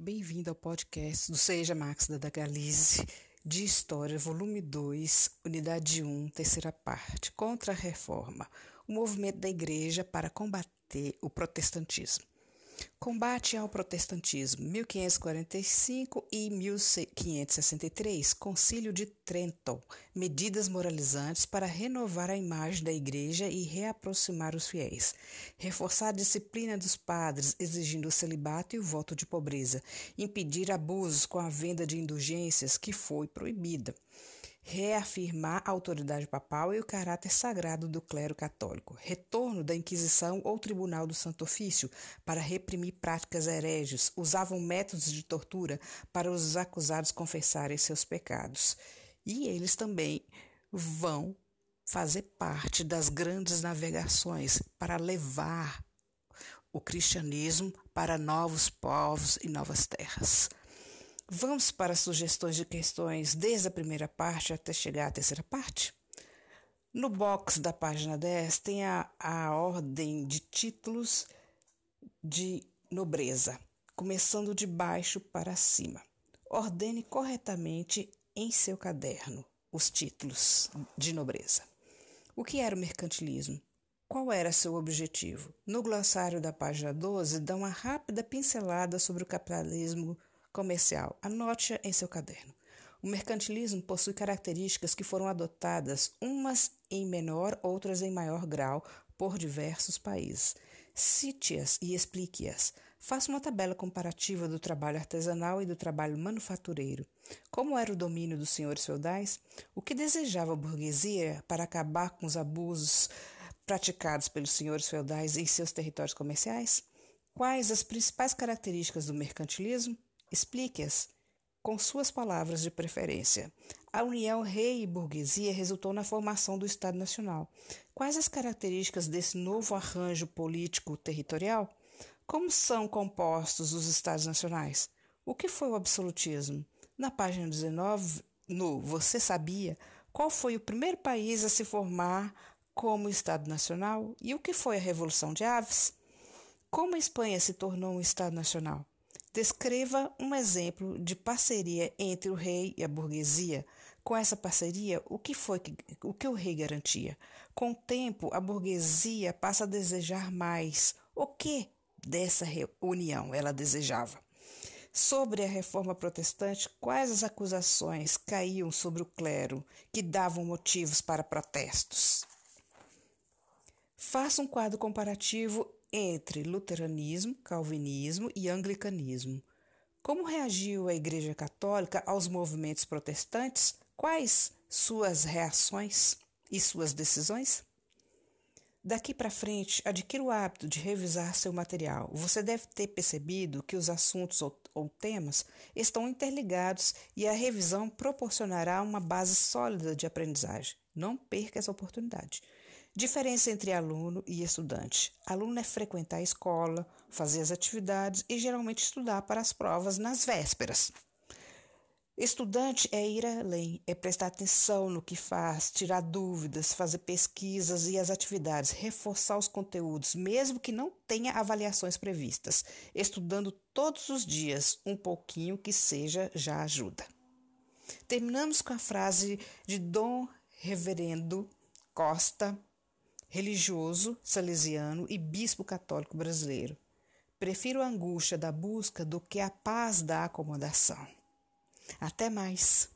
Bem-vindo ao podcast do Seja Max da Galize de História, volume 2, unidade 1, terceira parte, contra a reforma, o movimento da igreja para combater o protestantismo. Combate ao protestantismo, 1545 e 1563, Concílio de Trenton, medidas moralizantes para renovar a imagem da Igreja e reaproximar os fiéis, reforçar a disciplina dos padres, exigindo o celibato e o voto de pobreza, impedir abusos com a venda de indulgências, que foi proibida reafirmar a autoridade papal e o caráter sagrado do clero católico, retorno da Inquisição ou Tribunal do Santo Ofício para reprimir práticas hereges, usavam métodos de tortura para os acusados confessarem seus pecados. E eles também vão fazer parte das grandes navegações para levar o cristianismo para novos povos e novas terras. Vamos para sugestões de questões desde a primeira parte até chegar à terceira parte? No box da página 10 tem a, a ordem de títulos de nobreza, começando de baixo para cima. Ordene corretamente em seu caderno os títulos de nobreza. O que era o mercantilismo? Qual era seu objetivo? No glossário da página 12, dá uma rápida pincelada sobre o capitalismo comercial. Anote em seu caderno. O mercantilismo possui características que foram adotadas, umas em menor, outras em maior grau, por diversos países. Cite-as e explique-as. Faça uma tabela comparativa do trabalho artesanal e do trabalho manufatureiro. Como era o domínio dos senhores feudais? O que desejava a burguesia para acabar com os abusos praticados pelos senhores feudais em seus territórios comerciais? Quais as principais características do mercantilismo? Explique-as com suas palavras de preferência. A união rei e burguesia resultou na formação do Estado Nacional. Quais as características desse novo arranjo político territorial? Como são compostos os Estados Nacionais? O que foi o absolutismo? Na página 19, no Você Sabia, qual foi o primeiro país a se formar como Estado Nacional e o que foi a Revolução de Aves? Como a Espanha se tornou um Estado Nacional? Descreva um exemplo de parceria entre o rei e a burguesia. Com essa parceria, o que foi que, o que o rei garantia? Com o tempo, a burguesia passa a desejar mais. O que dessa união ela desejava? Sobre a reforma protestante, quais as acusações caíam sobre o clero que davam motivos para protestos? Faça um quadro comparativo entre luteranismo, calvinismo e anglicanismo. Como reagiu a Igreja Católica aos movimentos protestantes? Quais suas reações e suas decisões? Daqui para frente, adquira o hábito de revisar seu material. Você deve ter percebido que os assuntos ou, ou, temas estão interligados e a revisão proporcionará uma base sólida de aprendizagem. Não perca essa oportunidade. Diferença entre aluno e estudante: aluno é frequentar a escola, fazer as atividades e geralmente estudar para as provas nas vésperas. Estudante é ir além, é prestar atenção no que faz, tirar dúvidas, fazer pesquisas e as atividades, reforçar os conteúdos, mesmo que não tenha avaliações previstas. Estudando todos os dias, um pouquinho que seja já ajuda. Terminamos com a frase de Dom Reverendo Costa, religioso salesiano e bispo católico brasileiro. Prefiro a angústia da busca do que a paz da acomodação. Até mais!